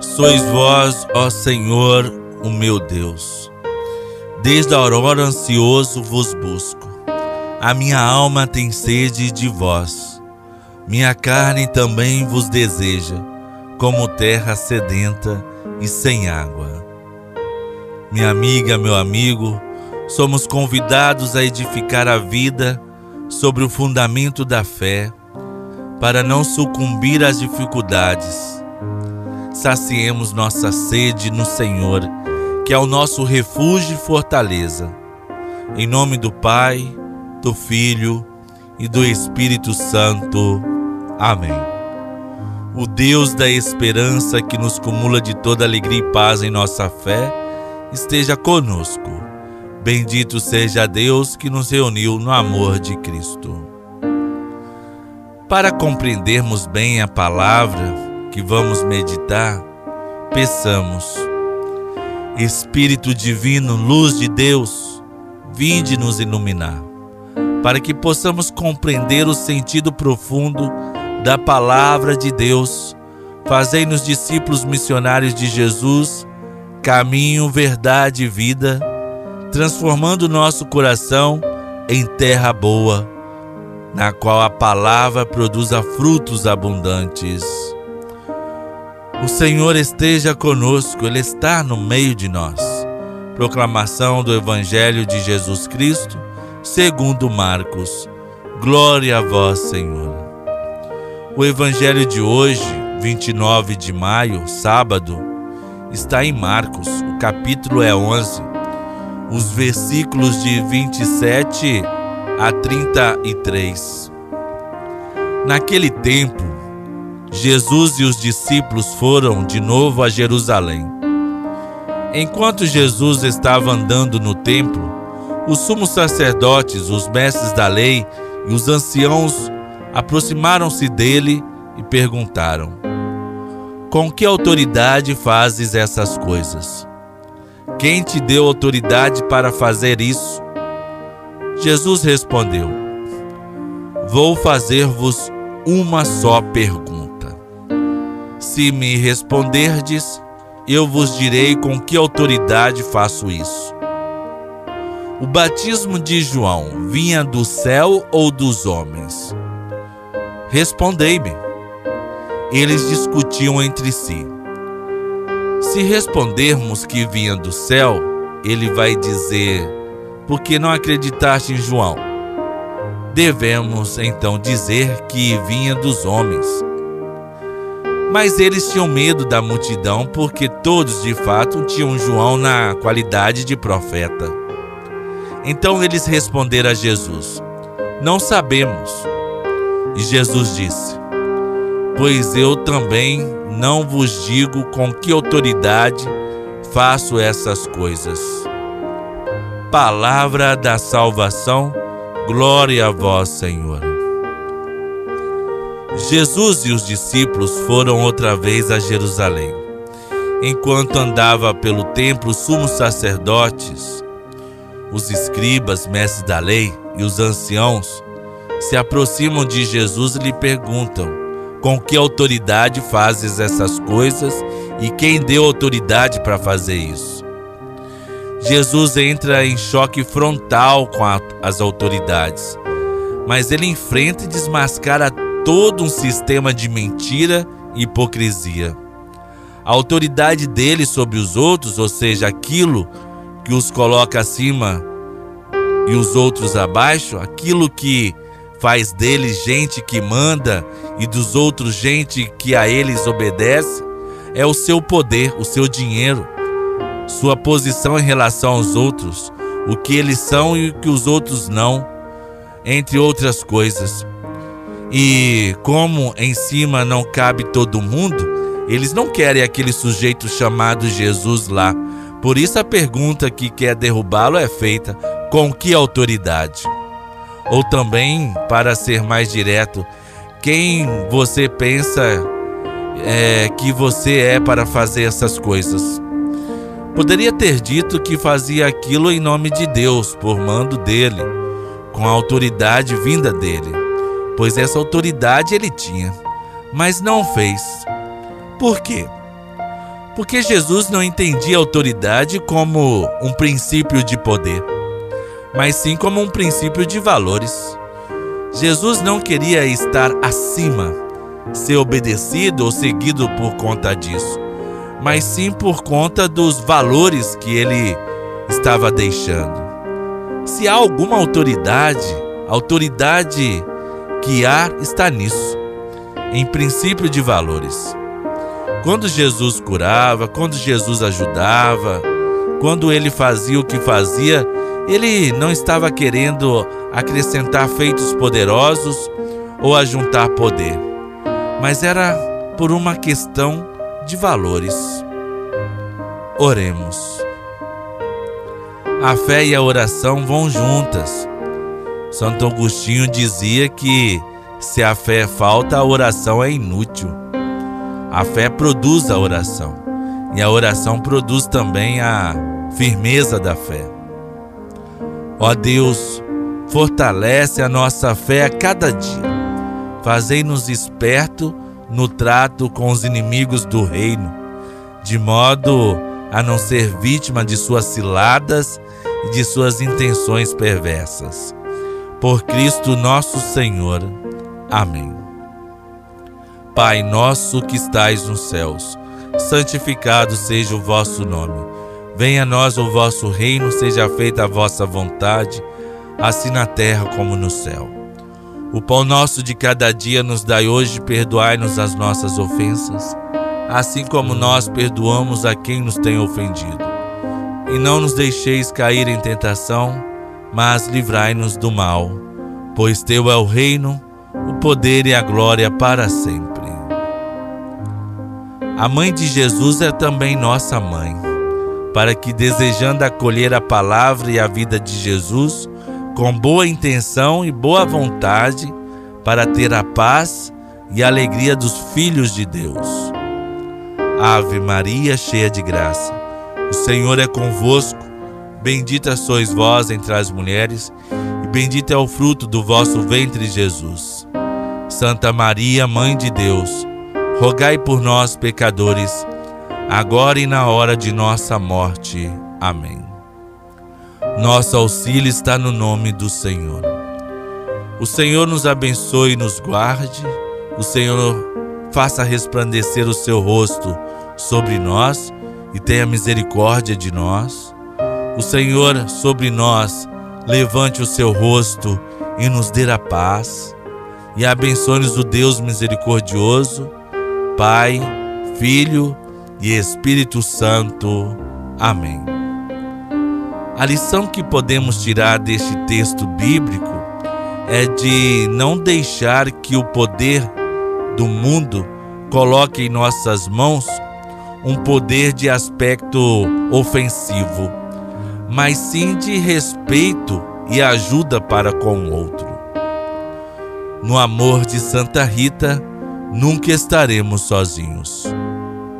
Sois vós, ó Senhor, o meu Deus. Desde a aurora ansioso vos busco. A minha alma tem sede de vós. Minha carne também vos deseja, como terra sedenta e sem água. Minha amiga, meu amigo, somos convidados a edificar a vida sobre o fundamento da fé, para não sucumbir às dificuldades saciemos nossa sede no Senhor, que é o nosso refúgio e fortaleza. Em nome do Pai, do Filho e do Espírito Santo. Amém. O Deus da esperança que nos cumula de toda alegria e paz em nossa fé, esteja conosco. Bendito seja Deus que nos reuniu no amor de Cristo. Para compreendermos bem a palavra, que vamos meditar, peçamos. Espírito Divino, luz de Deus, vinde nos iluminar, para que possamos compreender o sentido profundo da palavra de Deus. Fazei-nos discípulos missionários de Jesus, caminho, verdade e vida, transformando nosso coração em terra boa, na qual a palavra produza frutos abundantes. O Senhor esteja conosco, Ele está no meio de nós. Proclamação do Evangelho de Jesus Cristo, segundo Marcos. Glória a vós, Senhor. O Evangelho de hoje, 29 de maio, sábado, está em Marcos. O capítulo é 11. Os versículos de 27 a 33. Naquele tempo, Jesus e os discípulos foram de novo a Jerusalém. Enquanto Jesus estava andando no templo, os sumos sacerdotes, os mestres da lei e os anciãos aproximaram-se dele e perguntaram: Com que autoridade fazes essas coisas? Quem te deu autoridade para fazer isso? Jesus respondeu: Vou fazer-vos uma só pergunta. Se me responderdes, eu vos direi com que autoridade faço isso. O batismo de João vinha do céu ou dos homens? Respondei-me. Eles discutiam entre si. Se respondermos que vinha do céu, ele vai dizer: Por que não acreditaste em João? Devemos então dizer que vinha dos homens. Mas eles tinham medo da multidão porque todos de fato tinham João na qualidade de profeta. Então eles responderam a Jesus: Não sabemos. E Jesus disse: Pois eu também não vos digo com que autoridade faço essas coisas. Palavra da salvação, glória a vós, Senhor. Jesus e os discípulos foram outra vez a Jerusalém. Enquanto andava pelo templo, os sumos sacerdotes, os escribas, mestres da lei e os anciãos se aproximam de Jesus e lhe perguntam: Com que autoridade fazes essas coisas e quem deu autoridade para fazer isso? Jesus entra em choque frontal com a, as autoridades, mas ele enfrenta e desmascara todo um sistema de mentira e hipocrisia. A autoridade dele sobre os outros, ou seja, aquilo que os coloca acima e os outros abaixo, aquilo que faz deles gente que manda e dos outros gente que a eles obedece, é o seu poder, o seu dinheiro, sua posição em relação aos outros, o que eles são e o que os outros não, entre outras coisas. E como em cima não cabe todo mundo, eles não querem aquele sujeito chamado Jesus lá. Por isso a pergunta que quer derrubá-lo é feita: com que autoridade? Ou também, para ser mais direto, quem você pensa é, que você é para fazer essas coisas? Poderia ter dito que fazia aquilo em nome de Deus, por mando dele, com a autoridade vinda dele pois essa autoridade ele tinha. mas não fez. Por quê? Porque Jesus não entendia autoridade como um princípio de poder, mas sim como um princípio de valores. Jesus não queria estar acima, ser obedecido ou seguido por conta disso, mas sim por conta dos valores que ele estava deixando. Se há alguma autoridade, a autoridade que há está nisso, em princípio de valores. Quando Jesus curava, quando Jesus ajudava, quando ele fazia o que fazia, ele não estava querendo acrescentar feitos poderosos ou ajuntar poder, mas era por uma questão de valores. Oremos. A fé e a oração vão juntas. Santo Agostinho dizia que se a fé falta, a oração é inútil. A fé produz a oração e a oração produz também a firmeza da fé. Ó Deus, fortalece a nossa fé a cada dia. Fazei-nos esperto no trato com os inimigos do reino, de modo a não ser vítima de suas ciladas e de suas intenções perversas. Por Cristo nosso Senhor. Amém. Pai nosso que estais nos céus, santificado seja o vosso nome. Venha a nós o vosso reino, seja feita a vossa vontade, assim na terra como no céu. O pão nosso de cada dia nos dai hoje, perdoai-nos as nossas ofensas, assim como nós perdoamos a quem nos tem ofendido. E não nos deixeis cair em tentação, mas livrai-nos do mal, pois teu é o reino, o poder e a glória para sempre. A mãe de Jesus é também nossa mãe, para que, desejando acolher a palavra e a vida de Jesus, com boa intenção e boa vontade, para ter a paz e a alegria dos filhos de Deus. Ave Maria, cheia de graça, o Senhor é convosco, bendita sois vós entre as mulheres, e bendito é o fruto do vosso ventre, Jesus. Santa Maria, Mãe de Deus, rogai por nós, pecadores, agora e na hora de nossa morte. Amém. Nosso auxílio está no nome do Senhor. O Senhor nos abençoe e nos guarde. O Senhor faça resplandecer o seu rosto sobre nós e tenha misericórdia de nós. O Senhor sobre nós levante o seu rosto e nos dê a paz. E abençoe-nos o Deus misericordioso, Pai, Filho e Espírito Santo. Amém. A lição que podemos tirar deste texto bíblico é de não deixar que o poder do mundo coloque em nossas mãos um poder de aspecto ofensivo, mas sim de respeito e ajuda para com o outro. No amor de Santa Rita, nunca estaremos sozinhos.